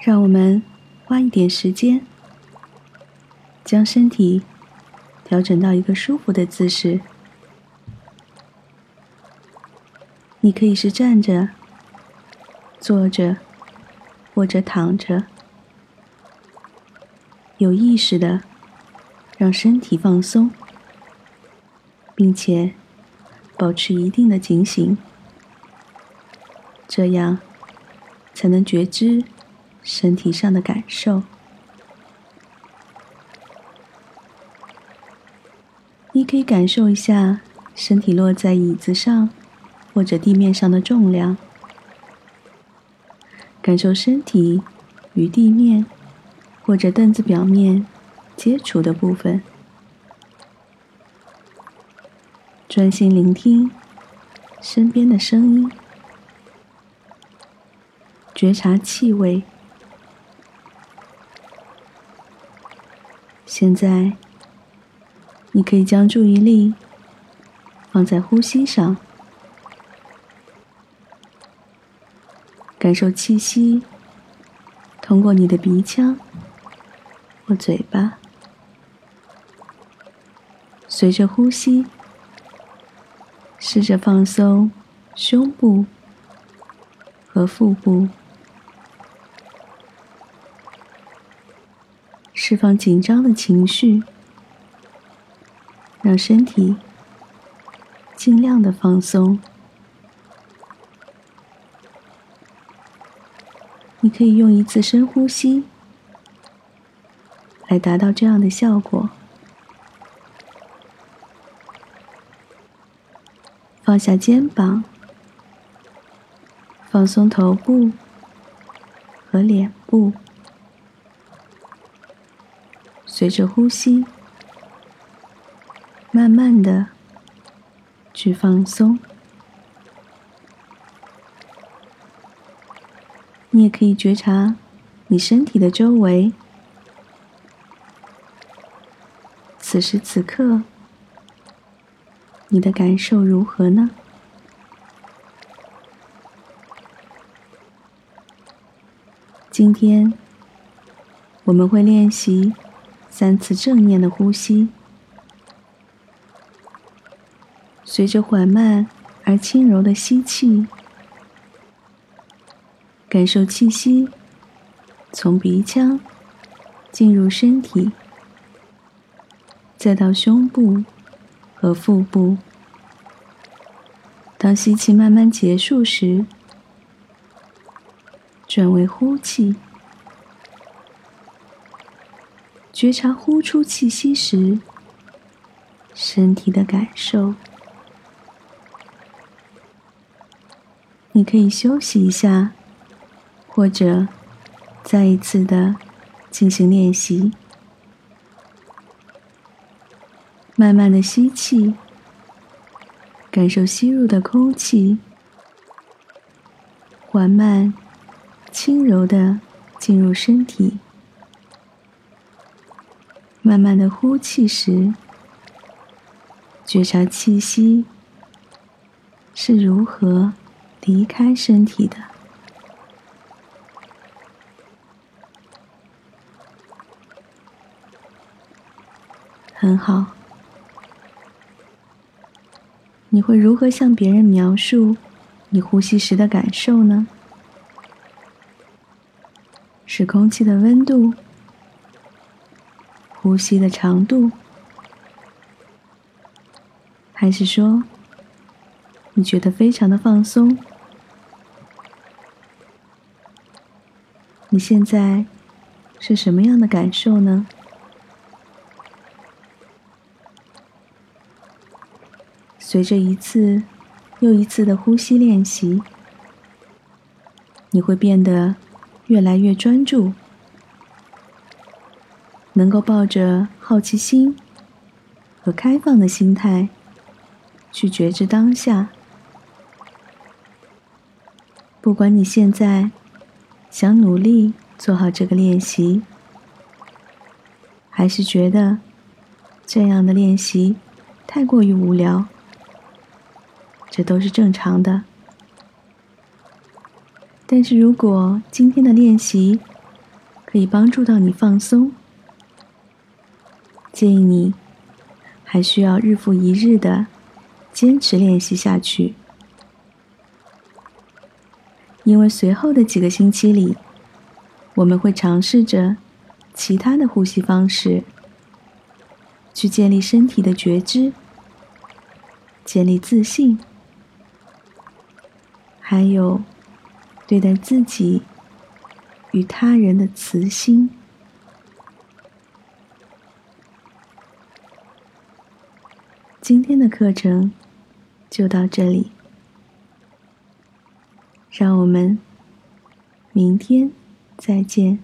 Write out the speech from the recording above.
让我们花一点时间，将身体调整到一个舒服的姿势。你可以是站着、坐着，或者躺着，有意识的让身体放松，并且保持一定的警醒，这样才能觉知。身体上的感受，你可以感受一下身体落在椅子上或者地面上的重量，感受身体与地面或者凳子表面接触的部分，专心聆听身边的声音，觉察气味。现在，你可以将注意力放在呼吸上，感受气息通过你的鼻腔或嘴巴，随着呼吸，试着放松胸部和腹部。释放紧张的情绪，让身体尽量的放松。你可以用一次深呼吸来达到这样的效果。放下肩膀，放松头部和脸部。随着呼吸，慢慢的去放松。你也可以觉察你身体的周围，此时此刻，你的感受如何呢？今天我们会练习。三次正念的呼吸，随着缓慢而轻柔的吸气，感受气息从鼻腔进入身体，再到胸部和腹部。当吸气慢慢结束时，转为呼气。觉察呼出气息时身体的感受。你可以休息一下，或者再一次的进行练习。慢慢的吸气，感受吸入的空气，缓慢、轻柔的进入身体。慢慢的呼气时，觉察气息是如何离开身体的。很好，你会如何向别人描述你呼吸时的感受呢？是空气的温度。呼吸的长度，还是说你觉得非常的放松？你现在是什么样的感受呢？随着一次又一次的呼吸练习，你会变得越来越专注。能够抱着好奇心和开放的心态去觉知当下。不管你现在想努力做好这个练习，还是觉得这样的练习太过于无聊，这都是正常的。但是如果今天的练习可以帮助到你放松。建议你还需要日复一日的坚持练习下去，因为随后的几个星期里，我们会尝试着其他的呼吸方式，去建立身体的觉知，建立自信，还有对待自己与他人的慈心。今天的课程就到这里，让我们明天再见。